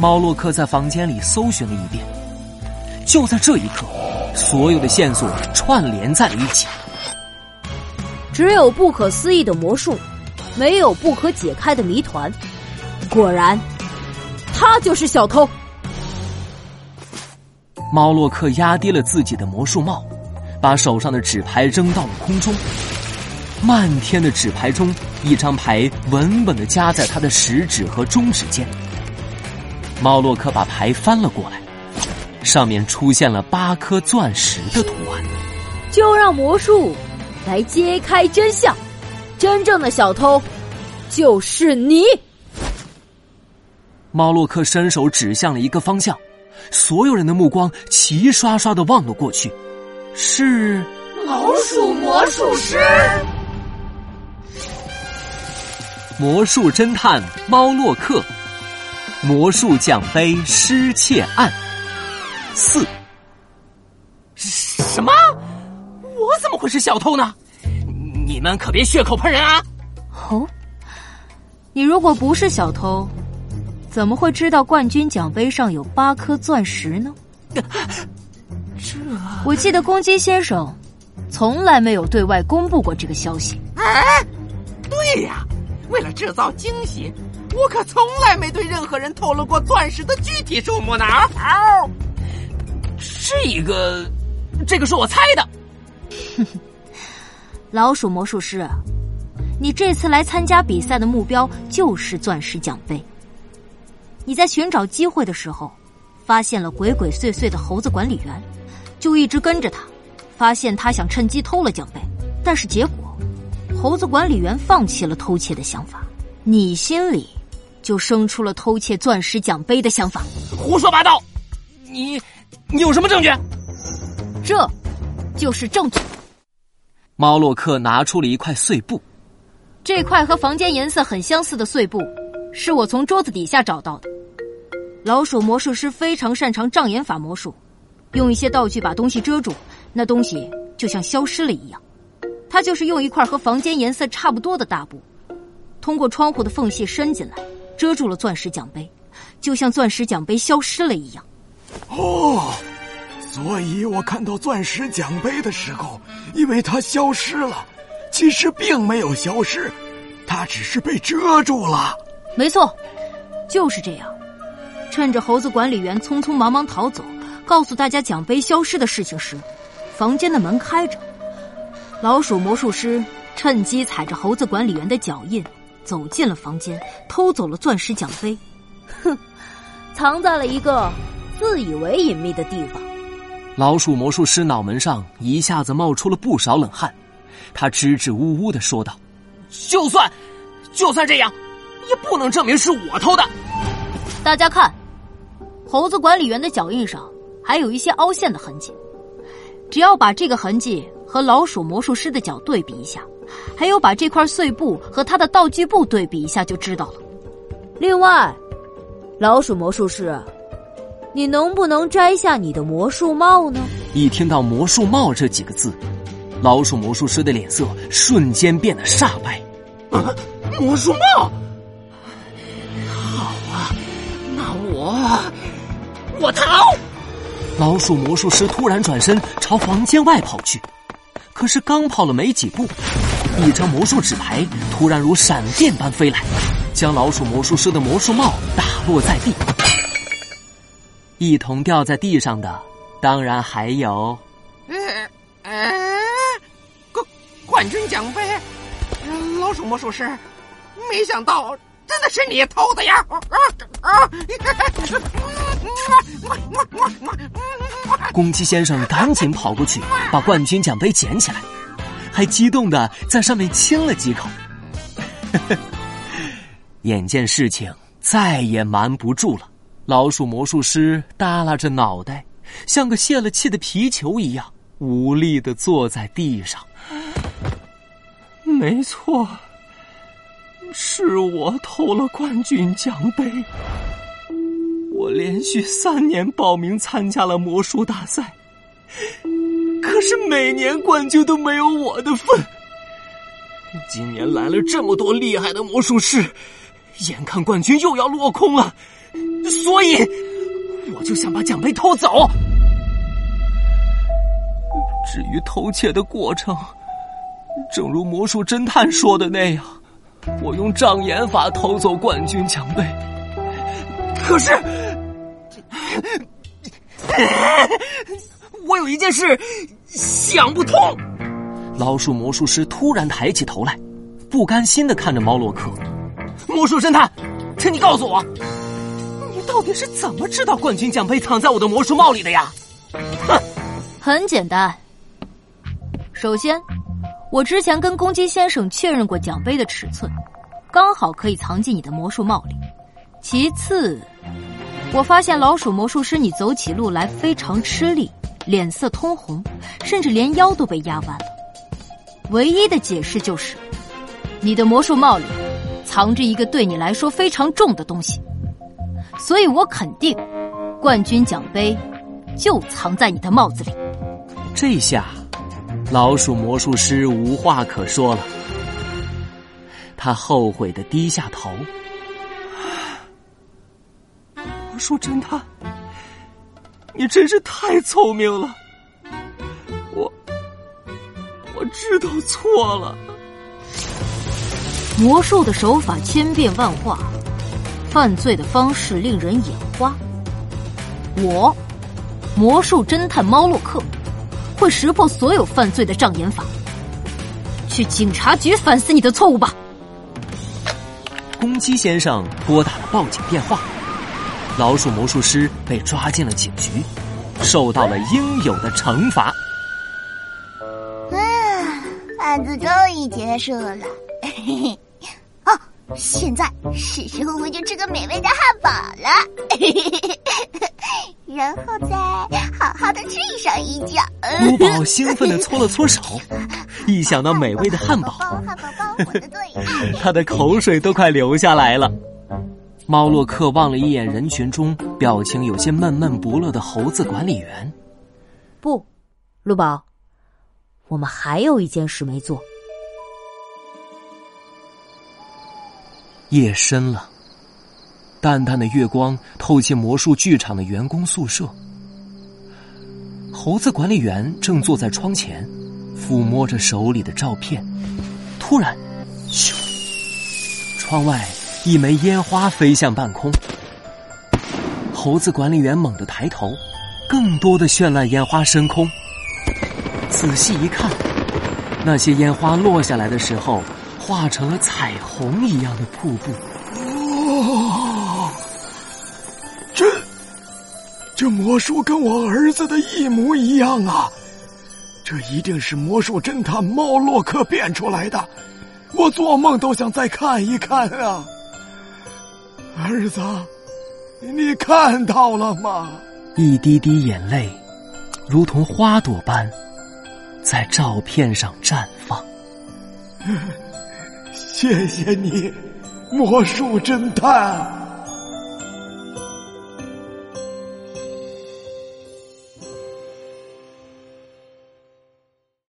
猫洛克在房间里搜寻了一遍，就在这一刻，所有的线索串联在了一起。只有不可思议的魔术，没有不可解开的谜团。果然，他就是小偷。猫洛克压低了自己的魔术帽，把手上的纸牌扔到了空中。漫天的纸牌中，一张牌稳稳的夹在他的食指和中指间。猫洛克把牌翻了过来，上面出现了八颗钻石的图案。就让魔术来揭开真相，真正的小偷就是你。猫洛克伸手指向了一个方向，所有人的目光齐刷刷的望了过去，是老鼠魔术师。魔术侦探猫洛克，魔术奖杯失窃案四。什么？我怎么会是小偷呢？你们可别血口喷人啊！哦，你如果不是小偷，怎么会知道冠军奖杯上有八颗钻石呢？这……我记得公鸡先生从来没有对外公布过这个消息。哎，对呀。为了制造惊喜，我可从来没对任何人透露过钻石的具体数目呢。这个，这个是我猜的。老鼠魔术师，你这次来参加比赛的目标就是钻石奖杯。你在寻找机会的时候，发现了鬼鬼祟祟的猴子管理员，就一直跟着他，发现他想趁机偷了奖杯，但是结果。猴子管理员放弃了偷窃的想法，你心里就生出了偷窃钻石奖杯的想法。胡说八道！你你有什么证据？这，就是证据。猫洛克拿出了一块碎布，这块和房间颜色很相似的碎布，是我从桌子底下找到的。老鼠魔术师非常擅长障眼法魔术，用一些道具把东西遮住，那东西就像消失了一样。他就是用一块和房间颜色差不多的大布，通过窗户的缝隙伸进来，遮住了钻石奖杯，就像钻石奖杯消失了一样。哦，所以我看到钻石奖杯的时候，以为它消失了，其实并没有消失，它只是被遮住了。没错，就是这样。趁着猴子管理员匆匆忙忙逃走，告诉大家奖杯消失的事情时，房间的门开着。老鼠魔术师趁机踩着猴子管理员的脚印，走进了房间，偷走了钻石奖杯。哼，藏在了一个自以为隐秘的地方。老鼠魔术师脑门上一下子冒出了不少冷汗，他支支吾吾的说道：“就算，就算这样，也不能证明是我偷的。大家看，猴子管理员的脚印上还有一些凹陷的痕迹，只要把这个痕迹。”和老鼠魔术师的脚对比一下，还有把这块碎布和他的道具布对比一下，就知道了。另外，老鼠魔术师，你能不能摘下你的魔术帽呢？一听到“魔术帽”这几个字，老鼠魔术师的脸色瞬间变得煞白。啊，魔术帽！好啊，那我我逃！老鼠魔术师突然转身朝房间外跑去。可是刚跑了没几步，一张魔术纸牌突然如闪电般飞来，将老鼠魔术师的魔术帽打落在地。一同掉在地上的，当然还有，冠冠军奖杯，老鼠魔术师，没想到真的是你偷的呀！啊啊！公鸡先生赶紧跑过去，把冠军奖杯捡起来，还激动的在上面亲了几口。眼见事情再也瞒不住了，老鼠魔术师耷拉着脑袋，像个泄了气的皮球一样，无力的坐在地上。没错，是我偷了冠军奖杯。我连续三年报名参加了魔术大赛，可是每年冠军都没有我的份。今年来了这么多厉害的魔术师，眼看冠军又要落空了，所以我就想把奖杯偷走。至于偷窃的过程，正如魔术侦探说的那样，我用障眼法偷走冠军奖杯。可是，我有一件事想不通。老鼠魔术师突然抬起头来，不甘心的看着猫洛克。魔术侦探，请你告诉我，你到底是怎么知道冠军奖杯藏在我的魔术帽里的呀？哼，很简单。首先，我之前跟公鸡先生确认过奖杯的尺寸，刚好可以藏进你的魔术帽里。其次，我发现老鼠魔术师你走起路来非常吃力，脸色通红，甚至连腰都被压弯了。唯一的解释就是，你的魔术帽里藏着一个对你来说非常重的东西，所以我肯定，冠军奖杯就藏在你的帽子里。这下，老鼠魔术师无话可说了，他后悔的低下头。魔术侦探，你真是太聪明了。我我知道错了。魔术的手法千变万化，犯罪的方式令人眼花。我，魔术侦探猫洛克，会识破所有犯罪的障眼法。去警察局反思你的错误吧。公鸡先生拨打了报警电话。老鼠魔术师被抓进了警局，受到了应有的惩罚。啊，案子终于结束了。哦，现在是时候回去吃个美味的汉堡了，然后再好好的睡上一觉。卢宝兴奋的搓了搓手，一想到美味的汉堡，汉堡包，我的最爱，他的口水都快流下来了。猫洛克望了一眼人群中表情有些闷闷不乐的猴子管理员。不，陆宝，我们还有一件事没做。夜深了，淡淡的月光透进魔术剧场的员工宿舍。猴子管理员正坐在窗前，抚摸着手里的照片。突然，咻！窗外。一枚烟花飞向半空，猴子管理员猛地抬头，更多的绚烂烟花升空。仔细一看，那些烟花落下来的时候，化成了彩虹一样的瀑布。哦，这这魔术跟我儿子的一模一样啊！这一定是魔术侦探猫洛克变出来的，我做梦都想再看一看啊！儿子，你看到了吗？一滴滴眼泪，如同花朵般，在照片上绽放。谢谢你，魔术侦探。